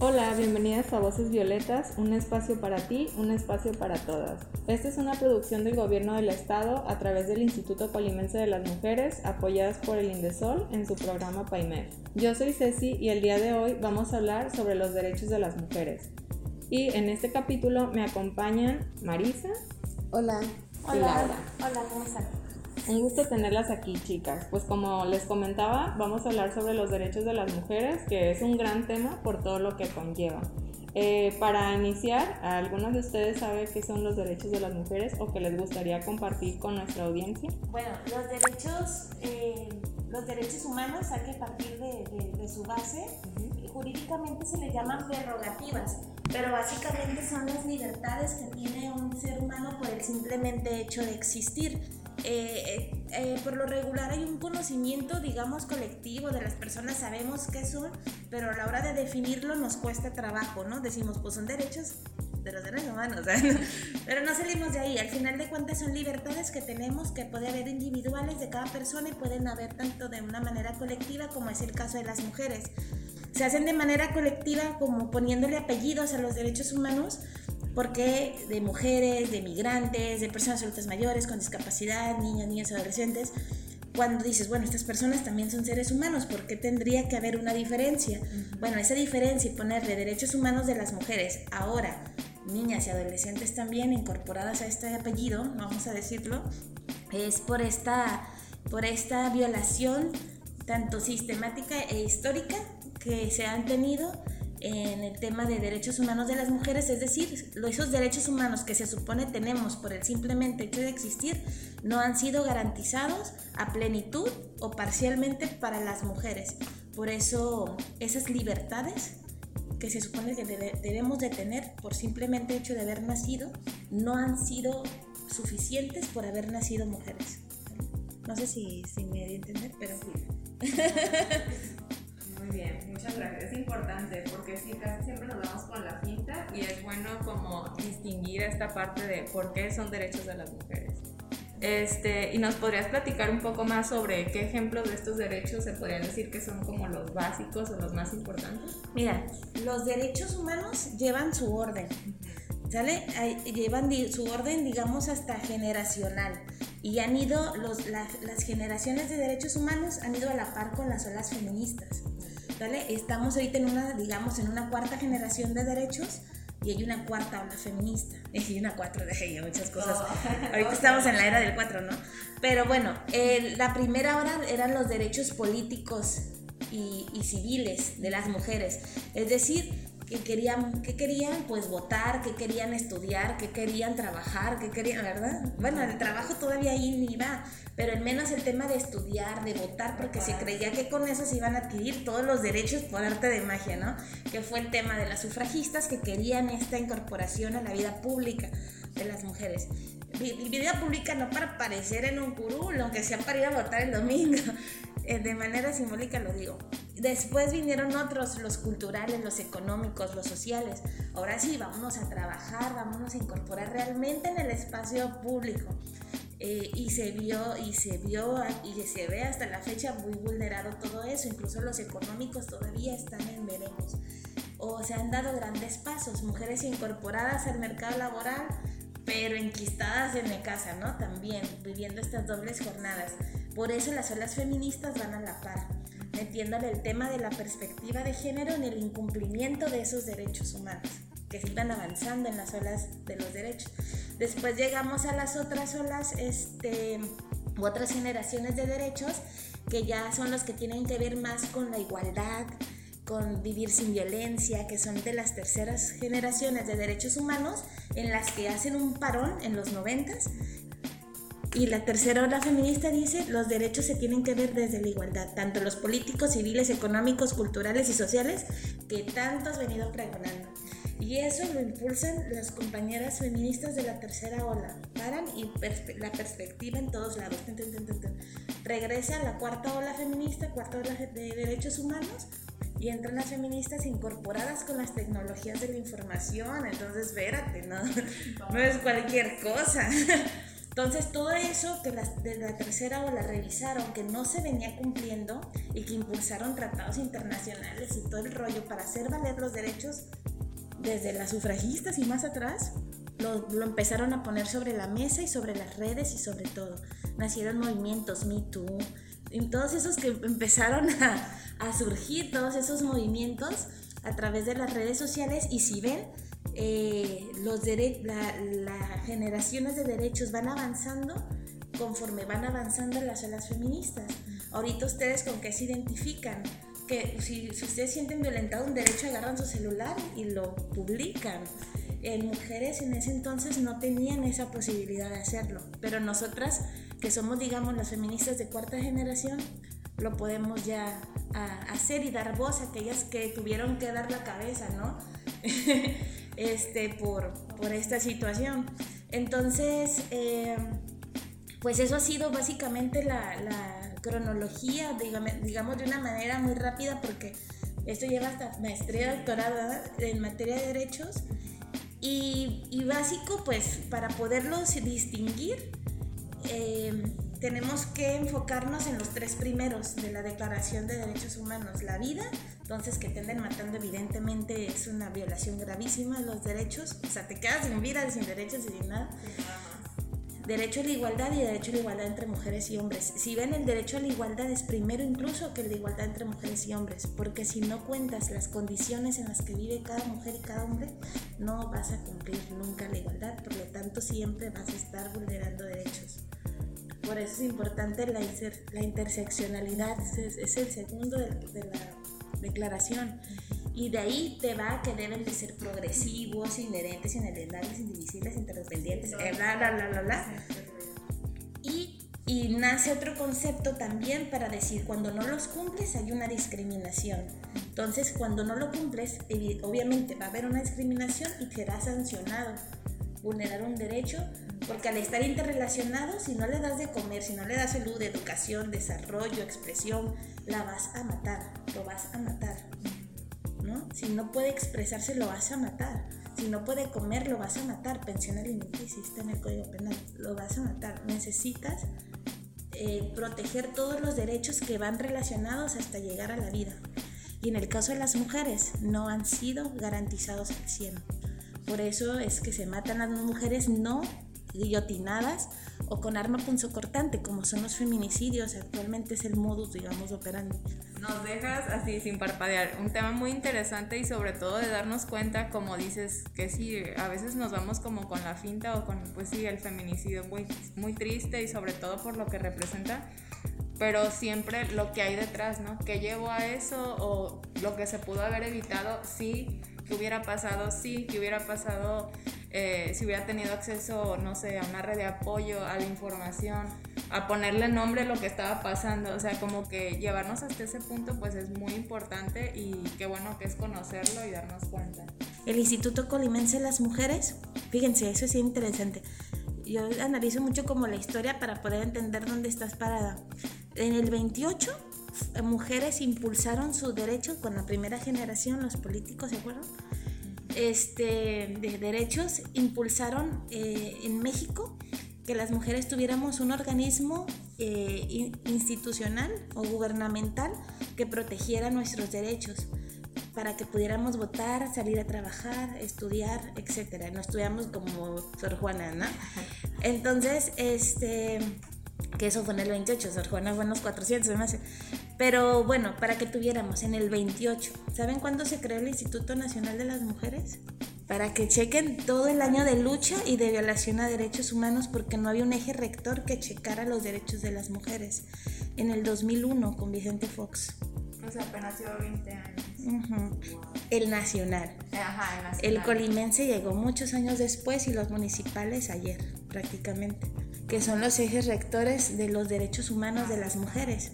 Hola, bienvenidas a Voces Violetas, un espacio para ti, un espacio para todas. Esta es una producción del Gobierno del Estado a través del Instituto Colimense de las Mujeres, apoyadas por el INDESOL en su programa PAIMER. Yo soy Ceci y el día de hoy vamos a hablar sobre los derechos de las mujeres. Y en este capítulo me acompañan Marisa. Hola. Y Laura. Hola, ¿cómo están? Un gusto tenerlas aquí, chicas. Pues como les comentaba, vamos a hablar sobre los derechos de las mujeres, que es un gran tema por todo lo que conlleva. Eh, para iniciar, ¿algunos de ustedes saben qué son los derechos de las mujeres o que les gustaría compartir con nuestra audiencia? Bueno, los derechos, eh, los derechos humanos hay que partir de, de, su base. Jurídicamente se le llaman prerrogativas, pero básicamente son las libertades que tiene un ser humano por el simplemente hecho de existir. Eh, eh, por lo regular hay un conocimiento, digamos, colectivo de las personas, sabemos qué son, pero a la hora de definirlo nos cuesta trabajo, ¿no? Decimos, pues son derechos de los derechos humanos, pero no salimos de ahí. Al final de cuentas son libertades que tenemos, que puede haber individuales de cada persona y pueden haber tanto de una manera colectiva como es el caso de las mujeres. Se hacen de manera colectiva como poniéndole apellidos a los derechos humanos porque de mujeres, de migrantes, de personas adultas mayores con discapacidad, niños, niñas, adolescentes, cuando dices, bueno, estas personas también son seres humanos, ¿por qué tendría que haber una diferencia? Bueno, esa diferencia y ponerle derechos humanos de las mujeres, ahora niñas y adolescentes también incorporadas a este apellido, vamos a decirlo, es por esta, por esta violación tanto sistemática e histórica que se han tenido en el tema de derechos humanos de las mujeres, es decir, esos derechos humanos que se supone tenemos por el simplemente hecho de existir no han sido garantizados a plenitud o parcialmente para las mujeres. Por eso esas libertades que se supone que debemos de tener por simplemente hecho de haber nacido no han sido suficientes por haber nacido mujeres. No sé si, si me di a entender, pero... Muy bien, muchas gracias. Es importante porque sí, casi siempre nos vamos con la cinta y es bueno como distinguir esta parte de por qué son derechos de las mujeres. Este, y nos podrías platicar un poco más sobre qué ejemplos de estos derechos se podrían decir que son como los básicos o los más importantes. Mira, los derechos humanos llevan su orden, ¿sale? Llevan su orden, digamos, hasta generacional. Y han ido, los, las generaciones de derechos humanos han ido a la par con las olas feministas. Estamos ahorita en una, digamos, en una cuarta generación de derechos y hay una cuarta ola feminista. Y una cuatro de ella, muchas cosas. Oh. Ahorita estamos en la era del cuatro, ¿no? Pero bueno, la primera hora eran los derechos políticos y, y civiles de las mujeres. Es decir, que querían, que querían pues votar, que querían estudiar, que querían trabajar, que querían, ¿verdad? Bueno, el trabajo todavía ahí ni va, pero al menos el tema de estudiar, de votar, porque se creía que con eso se iban a adquirir todos los derechos por arte de magia, ¿no? Que fue el tema de las sufragistas que querían esta incorporación a la vida pública de las mujeres. Vida pública no para aparecer en un curul, aunque sea para ir a votar el domingo, de manera simbólica lo digo. Después vinieron otros, los culturales, los económicos, los sociales. Ahora sí, vámonos a trabajar, vámonos a incorporar realmente en el espacio público. Eh, y se vio y se vio y se ve hasta la fecha muy vulnerado todo eso, incluso los económicos todavía están en veremos. O se han dado grandes pasos, mujeres incorporadas al mercado laboral, pero enquistadas en la casa, ¿no? También viviendo estas dobles jornadas. Por eso las olas feministas van a la par metiéndole el tema de la perspectiva de género en el incumplimiento de esos derechos humanos, que sigan avanzando en las olas de los derechos. Después llegamos a las otras olas, este, otras generaciones de derechos, que ya son los que tienen que ver más con la igualdad, con vivir sin violencia, que son de las terceras generaciones de derechos humanos, en las que hacen un parón en los noventas y la tercera ola feminista dice, los derechos se tienen que ver desde la igualdad, tanto los políticos, civiles, económicos, culturales y sociales, que tanto has venido pregonando. Y eso lo impulsan las compañeras feministas de la tercera ola. Paran y la perspectiva en todos lados. Regresa la cuarta ola feminista, cuarta ola de derechos humanos, y entran las feministas incorporadas con las tecnologías de la información. Entonces, espérate, no, no es cualquier cosa. Entonces, todo eso que las de la tercera ola revisaron, que no se venía cumpliendo y que impulsaron tratados internacionales y todo el rollo para hacer valer los derechos desde las sufragistas y más atrás, lo, lo, empezaron a poner sobre la mesa y sobre las redes y sobre todo. Nacieron movimientos Me Too, y todos esos que empezaron a, a surgir, todos esos movimientos a través de las redes sociales y si ven, eh, los las generaciones de derechos van avanzando conforme van avanzando las olas feministas. Ahorita ustedes con qué se identifican, que si, si, ustedes sienten violentado un derecho, agarran su celular y lo publican. En mujeres en ese entonces no tenían esa posibilidad de hacerlo, pero nosotras que somos, digamos, las feministas de cuarta generación, lo podemos ya hacer y dar voz a aquellas que tuvieron que dar la cabeza, ¿no? este, por, esta situación. Entonces, eh, pues eso ha sido básicamente la, cronología, digamos, de una manera muy rápida, porque esto lleva hasta maestría, doctorado en materia de derechos. Y, y básico, pues, para poderlos distinguir, eh, tenemos que enfocarnos en los tres primeros de la Declaración de Derechos Humanos. La vida, entonces que te anden matando evidentemente es una violación gravísima de los derechos. O sea, te quedas sin vida, sin derechos y sin nada. Derecho a la igualdad y derecho a la igualdad entre mujeres y hombres. Si ven el derecho a la igualdad es primero incluso que la igualdad entre mujeres y hombres, porque si no cuentas las condiciones en las que vive cada mujer y cada hombre, no vas a cumplir nunca la igualdad, por lo tanto siempre vas a estar vulnerando derechos. Por eso es importante la, la interseccionalidad, es, el segundo de, la declaración. Y de ahí te va que deben de ser progresivos, inherentes, inalienables, indivisibles, interdependientes, eh, bla, bla, bla, bla, bla. Y, y nace otro concepto también para decir, cuando no los cumples hay una discriminación. Entonces, cuando no lo cumples, obviamente va a haber una discriminación y será sancionado. Vulnerar un derecho porque al estar interrelacionados, si no le das de comer, si no le das salud, educación, desarrollo, expresión, la vas a matar, lo vas a matar. ¿no? Si no puede expresarse, lo vas a matar. Si no puede comer, lo vas a matar. Pensión alimenticia está en el Código Penal, lo vas a matar. Necesitas eh, proteger todos los derechos que van relacionados hasta llegar a la vida. Y en el caso de las mujeres, no han sido garantizados al 100. Por eso es que se matan a las mujeres no guillotinadas o con arma punzocortante, como son los feminicidios. Actualmente es el modus, digamos, operando. Nos dejas así sin parpadear. Un tema muy interesante y sobre todo de darnos cuenta, como dices, que sí, a veces nos vamos como con la finta o con, pues sí, el feminicidio muy, muy triste y sobre todo por lo que representa pero siempre lo que hay detrás, ¿no? ¿Qué llevó a eso o lo que se pudo haber evitado? Sí, que hubiera pasado, sí, que hubiera pasado eh, si hubiera tenido acceso, no sé, a una red de apoyo, a la información, a ponerle nombre a lo que estaba pasando. O sea, como que llevarnos hasta ese punto pues es muy importante y qué bueno que es conocerlo y darnos cuenta. El Instituto Colimense de las Mujeres, fíjense, eso es interesante. Yo analizo mucho como la historia para poder entender dónde estás parada. En el 28 mujeres impulsaron su derecho con la primera generación, los políticos, ¿se acuerdan? este, de derechos impulsaron eh, en México que las mujeres tuviéramos un organismo eh, institucional o gubernamental que protegiera nuestros derechos para que pudiéramos votar, salir a trabajar, estudiar, etcétera. No estudiamos como Sor Juana, ¿no? Entonces, este, que eso fue en el 28, Sor Juana fue en los 400, me hace. Pero bueno, para que tuviéramos en el 28, ¿saben cuándo se creó el Instituto Nacional de las Mujeres? Para que chequen todo el año de lucha y de violación a derechos humanos porque no había un eje rector que checara los derechos de las mujeres. En el 2001 con Vicente Fox. O sea, apenas lleva 20 años. El nacional. Ajá, el nacional. El colimense llegó muchos años después y los municipales ayer, prácticamente, que son los ejes rectores de los derechos humanos de las mujeres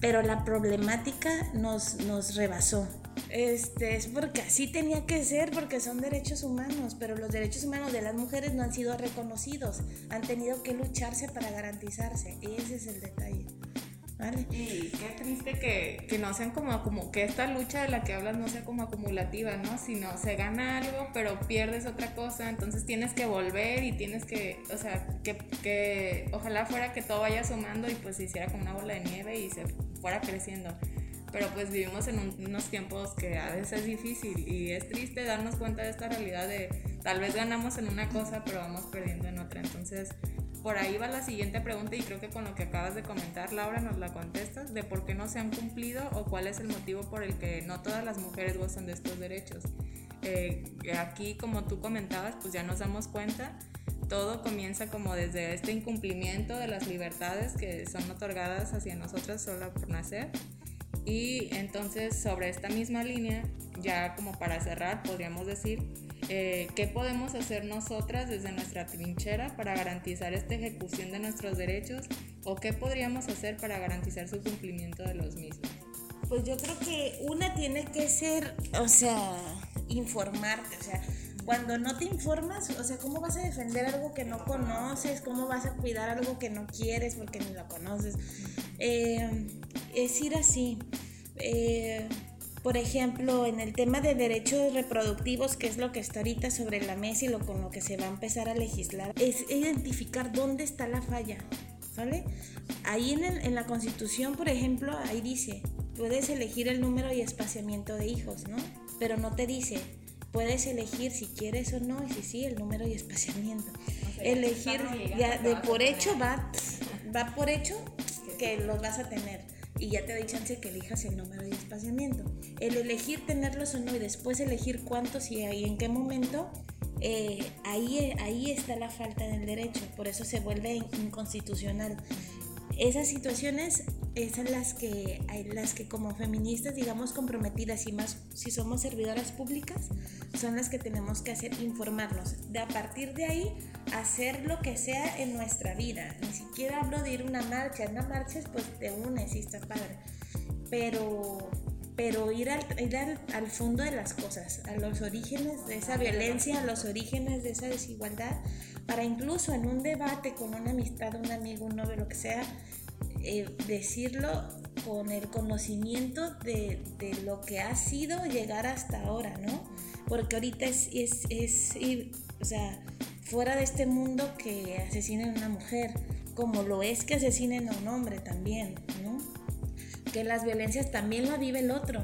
pero la problemática nos, nos rebasó. este, es porque así tenía que ser, porque son derechos humanos, pero los derechos humanos de las mujeres no han sido reconocidos, han tenido que lucharse para garantizarse, ese es el detalle. Y qué triste que, que, no sean como, como que esta lucha de la que hablas no sea como acumulativa, ¿no? Sino se gana algo, pero pierdes otra cosa, entonces tienes que volver y tienes que, o sea, que, que ojalá fuera que todo vaya sumando y pues se hiciera como una bola de nieve y se fuera creciendo. Pero pues vivimos en unos tiempos que a veces es difícil y es triste darnos cuenta de esta realidad de tal vez ganamos en una cosa, pero vamos perdiendo en otra. Entonces, por ahí va la siguiente pregunta y creo que con lo que acabas de comentar, Laura, nos la contestas, de por qué no se han cumplido o cuál es el motivo por el que no todas las mujeres gozan de estos derechos. Eh, aquí, como tú comentabas, pues ya nos damos cuenta, todo comienza como desde este incumplimiento de las libertades que son otorgadas hacia nosotras solo por nacer. Y entonces sobre esta misma línea, ya como para cerrar, podríamos decir eh, qué podemos hacer nosotras desde nuestra trinchera para garantizar esta ejecución de nuestros derechos o qué podríamos hacer para garantizar su cumplimiento de los mismos. Pues yo creo que una tiene que ser, o sea, informarte, o sea, cuando no te informas, o sea, ¿cómo vas a defender algo que no conoces? ¿Cómo vas a cuidar algo que no quieres porque ni lo conoces? Eh, es ir así. Eh, por ejemplo, en el tema de derechos reproductivos, que es lo que está ahorita sobre la mesa y lo con lo que se va a empezar a legislar, es identificar dónde está la falla, ¿vale? Ahí en, en la Constitución, por ejemplo, ahí dice, puedes elegir el número y espaciamiento de hijos, ¿no? Pero no te dice, puedes elegir si quieres o no, y si sí, el número y espaciamiento. elegir, ya de por hecho va, va por hecho que los vas a tener y ya te doy chance que elijas el número de espaciamiento. El elegir tenerlos o no y después elegir cuántos y en qué momento, eh, ahí, ahí está la falta del derecho, por eso se vuelve inconstitucional. Esas situaciones son las que, las que como feministas, digamos, comprometidas y más si somos servidoras públicas, son las que tenemos que hacer, informarnos. De a partir de ahí, hacer lo que sea en nuestra vida. Ni siquiera hablo de ir a una marcha. En una marcha, pues te unes y está padre. Pero, pero ir, al, ir al, fondo de las cosas, a los orígenes de esa violencia, a los orígenes de esa desigualdad, para incluso en un debate con una amistad, un amigo, un novio, lo que sea, eh, decirlo con el conocimiento de, lo que ha sido llegar hasta ahora, ¿no? Porque ahorita es, es o sea, fuera de este mundo que asesinen a una mujer, como lo es que asesinen a un hombre también, ¿no? Que las violencias también la vive el otro,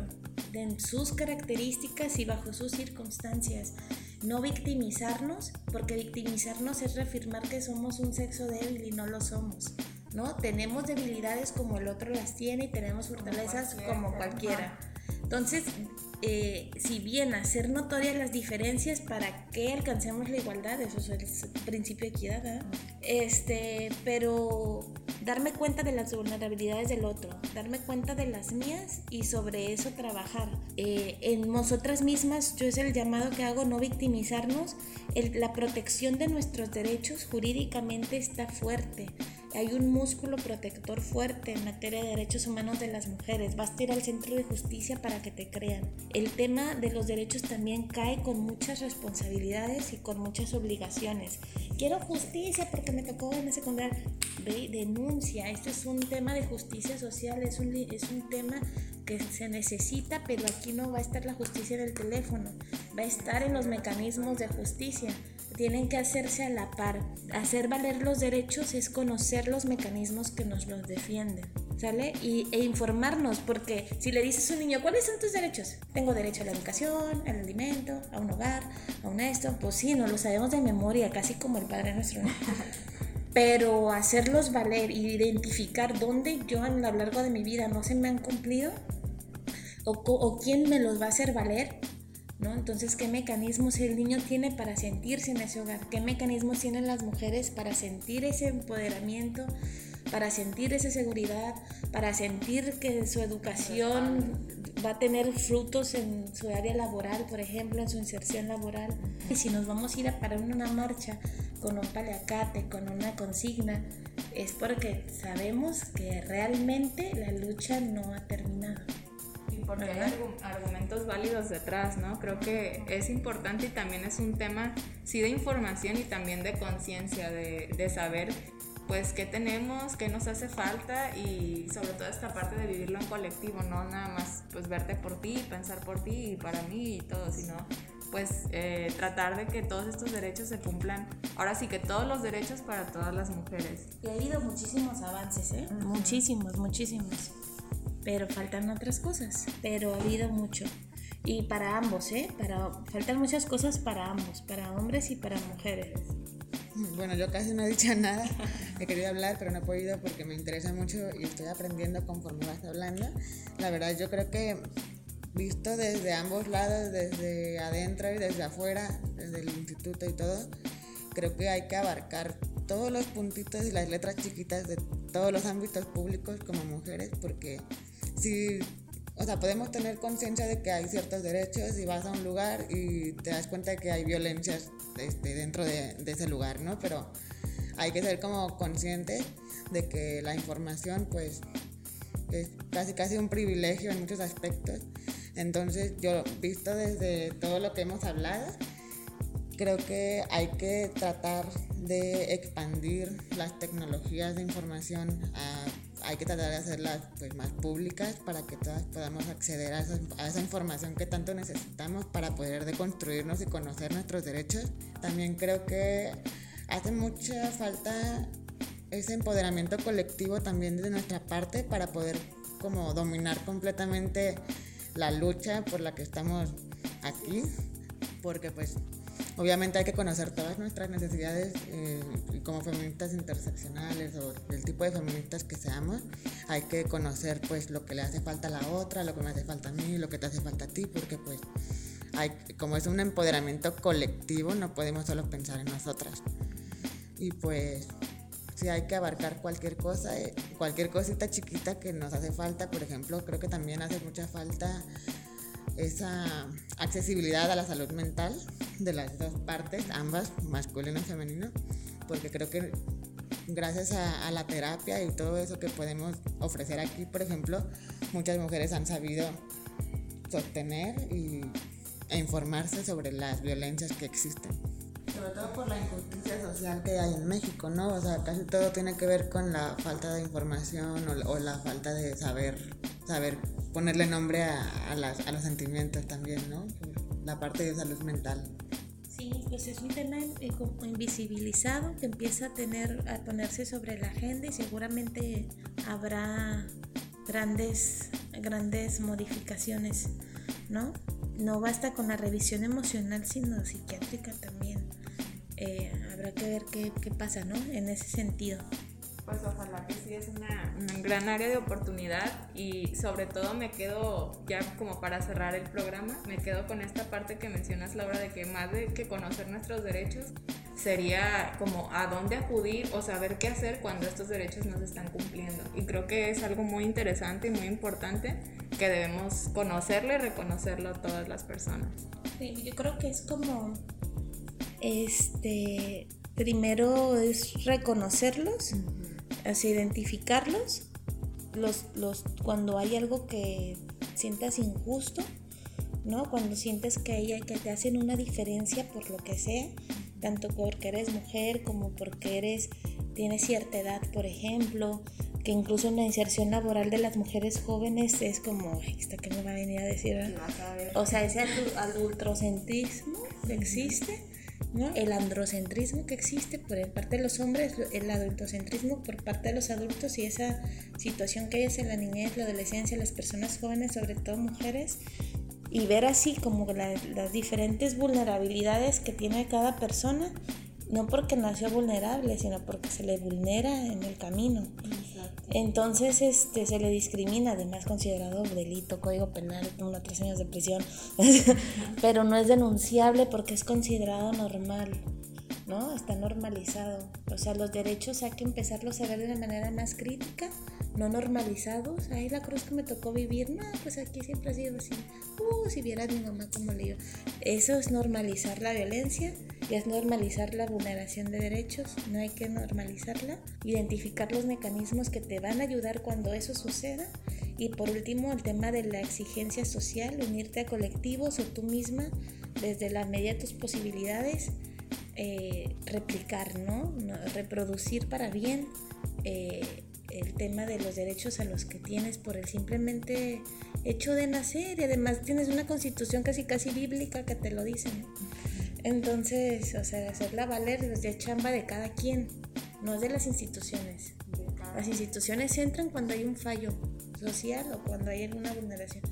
en sus características y bajo sus circunstancias. No victimizarnos, porque victimizarnos es reafirmar que somos un sexo débil y no lo somos. ¿No? Tenemos debilidades como el otro las tiene y tenemos fortalezas como cualquiera. Entonces, eh, si bien hacer notorias las diferencias para que alcancemos la igualdad, eso es el principio de equidad, ¿eh? este, pero darme cuenta de las vulnerabilidades del otro, darme cuenta de las mías y sobre eso trabajar. Eh, en nosotras mismas, yo es el llamado que hago, no victimizarnos, la protección de nuestros derechos jurídicamente está fuerte hay un músculo protector fuerte en materia de derechos humanos de las mujeres. Basta ir al centro de justicia para que te crean. El tema de los derechos también cae con muchas responsabilidades y con muchas obligaciones. Quiero justicia porque me tocó en la secundaria. Denuncia. Esto es un tema de justicia social, es un, es un tema que se necesita, pero aquí no va a estar la justicia en el teléfono, va a estar en los mecanismos de justicia tienen que hacerse a la par. Hacer valer los derechos es conocer los mecanismos que nos los defienden. ¿Sale? Y, e informarnos, porque si le dices a un niño, ¿cuáles son tus derechos? Tengo derecho a la educación, al alimento, a un hogar, a un esto. Pues sí, no lo sabemos de memoria, casi como el Padre Nuestro. Pero hacerlos valer y identificar dónde yo a lo largo de mi vida no se me han cumplido o, o quién me los va a hacer valer, entonces, ¿qué mecanismos el niño tiene para sentirse en ese hogar? ¿Qué mecanismos tienen las mujeres para sentir ese empoderamiento, para sentir esa seguridad, para sentir que su educación va a tener frutos en su área laboral, por ejemplo, en su inserción laboral? Y si nos vamos a ir a parar una marcha con un paliacate, con una consigna, es porque sabemos que realmente la lucha no ha terminado porque hay argumentos válidos detrás, ¿no? Creo que es importante y también es un tema, sí, de información y también de conciencia, de, de saber pues qué tenemos, qué nos hace falta y sobre todo esta parte de vivirlo en colectivo, no nada más pues verte por ti, pensar por ti y para mí y todo, sino pues eh, tratar de que todos estos derechos se cumplan. Ahora sí que todos los derechos para todas las mujeres. Y ha habido muchísimos avances, ¿eh? Muchísimos, muchísimos. Pero faltan otras cosas, pero ha habido mucho. Y para ambos, ¿eh? Para, faltan muchas cosas para ambos, para hombres y para mujeres. Bueno, yo casi no he dicho nada. He querido hablar, pero no he podido porque me interesa mucho y estoy aprendiendo conforme vas hablando. La verdad, yo creo que visto desde ambos lados, desde adentro y desde afuera, desde el instituto y todo, creo que hay que abarcar todos los puntitos y las letras chiquitas de todos los ámbitos públicos como mujeres, porque si o sea, podemos tener conciencia de que hay ciertos derechos y vas a un lugar y te das cuenta de que hay violencias este, dentro de, de, ese lugar, ¿no? Pero hay que ser como consciente de que la información, pues, es casi casi un privilegio en muchos aspectos. Entonces, yo, visto desde todo lo que hemos hablado, creo que hay que tratar de expandir las tecnologías de información a hay que tratar de hacerlas pues, más públicas para que todas podamos acceder a esa, a esa, información que tanto necesitamos para poder deconstruirnos y conocer nuestros derechos. También creo que hace mucha falta ese empoderamiento colectivo también de nuestra parte para poder como dominar completamente la lucha por la que estamos aquí, porque pues Obviamente hay que conocer todas nuestras necesidades eh, como feministas interseccionales o el tipo de feministas que seamos. Hay que conocer pues lo que le hace falta a la otra, lo que me hace falta a mí, lo que te hace falta a ti, porque pues como es un empoderamiento colectivo, no podemos solo pensar en nosotras. Y pues sí hay que abarcar cualquier cosa, eh, cualquier cosita chiquita que nos hace falta. Por ejemplo, creo que también hace mucha falta esa accesibilidad a la salud mental de las dos partes, ambas, masculino y femenino, porque creo que gracias a, la terapia y todo eso que podemos ofrecer aquí, por ejemplo, muchas mujeres han sabido sostener y, e informarse sobre las violencias que existen. Sobre todo por la injusticia social que hay en México, ¿no? O sea, casi todo tiene que ver con la falta de información o, o la falta de saber, saber ponerle nombre a, a, las, a los sentimientos también, ¿no? La parte de salud mental. Sí, pues es un tema invisibilizado que empieza a tener a ponerse sobre la agenda y seguramente habrá grandes grandes modificaciones, ¿no? No basta con la revisión emocional, sino psiquiátrica también. Eh, habrá que ver qué, qué pasa, ¿no? En ese sentido pues ojalá que sí es una, una, gran área de oportunidad y sobre todo me quedo ya como para cerrar el programa, me quedo con esta parte que mencionas Laura de que más de que conocer nuestros derechos sería como a dónde acudir o saber qué hacer cuando estos derechos no se están cumpliendo y creo que es algo muy interesante y muy importante que debemos conocerlo y reconocerlo a todas las personas. Sí, yo creo que es como este primero es reconocerlos así identificarlos, los, los, cuando hay algo que sientas injusto, ¿no? Cuando sientes que, hay, que te hacen una diferencia por lo que sea, tanto porque eres mujer como porque eres, tienes cierta edad, por ejemplo, que incluso en la inserción laboral de las mujeres jóvenes es como, ¿esta qué me va a venir a decir? O sea, ese adultrocentrismo que existe el androcentrismo que existe por parte de los hombres, el adultocentrismo por parte de los adultos y esa situación que hay en la niñez, la adolescencia, las personas jóvenes, sobre todo mujeres, y ver así como las diferentes vulnerabilidades que tiene cada persona, no porque nació vulnerable, sino porque se le vulnera en el camino. Entonces este, se le discrimina, además considerado delito, código penal, uno tres años de prisión, pero no es denunciable porque es considerado normal, ¿no? Está normalizado. O sea, los derechos hay que empezarlos a ver de una manera más crítica, no normalizados. Ahí la cruz que me tocó vivir, no, pues aquí siempre ha sido así. Uh, si vieras mi mamá como le Eso es normalizar la violencia y es normalizar la vulneración de derechos, no hay que normalizarla, identificar los mecanismos que te van a ayudar cuando eso suceda. Y por último, el tema de la exigencia social, unirte a colectivos o tú misma desde la medida de tus posibilidades, eh, replicar, ¿no? Reproducir para bien eh, el tema de los derechos a los que tienes por el simplemente hecho de nacer. Y además tienes una constitución casi casi bíblica que te lo dice, Entonces, o sea, hacerla valer desde chamba de cada quien, no de las instituciones. Las instituciones entran cuando hay un fallo social o cuando hay alguna vulneración.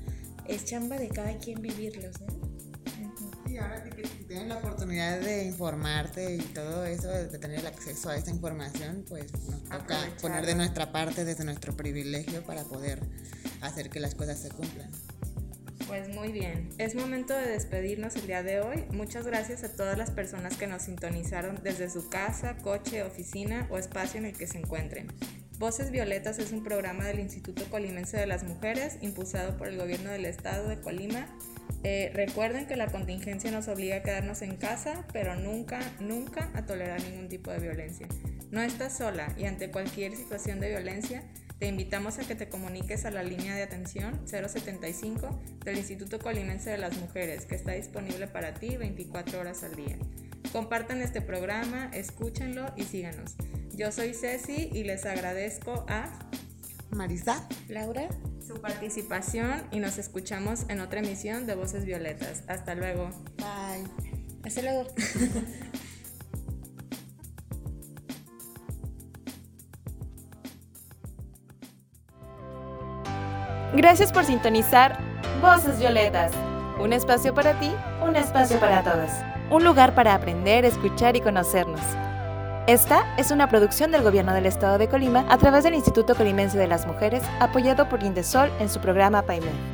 Es chamba de cada quien vivirlos, ¿no? Y ahora que tienes la oportunidad de informarte y todo eso, de tener el acceso a esta información, pues nos toca poner de nuestra parte desde nuestro privilegio para poder hacer que las cosas se cumplan. Pues muy bien, es momento de despedirnos el día de hoy. Muchas gracias a todas las personas que nos sintonizaron desde su casa, coche, oficina o espacio en el que se encuentren. Voces Violetas es un programa del Instituto Colimense de las Mujeres impulsado por el gobierno del estado de Colima eh, recuerden que la contingencia nos obliga a quedarnos en casa, pero nunca, nunca a tolerar ningún tipo de violencia. No estás sola y ante cualquier situación de violencia, te invitamos a que te comuniques a la línea de atención 075 del Instituto Colimense de las Mujeres, que está disponible para ti 24 horas al día. Compartan este programa, escúchenlo y síganos. Yo soy Ceci y les agradezco a Marisa, Laura, su participación y nos escuchamos en otra emisión de Voces Violetas. Hasta luego. Bye. Hasta luego. Gracias por sintonizar Voces Violetas. Un espacio para ti, un espacio para todas. Un lugar para aprender, escuchar y conocernos. Esta es una producción del Gobierno del Estado de Colima a través del Instituto Colimense de las Mujeres, apoyado por Indesol en su programa PAIME.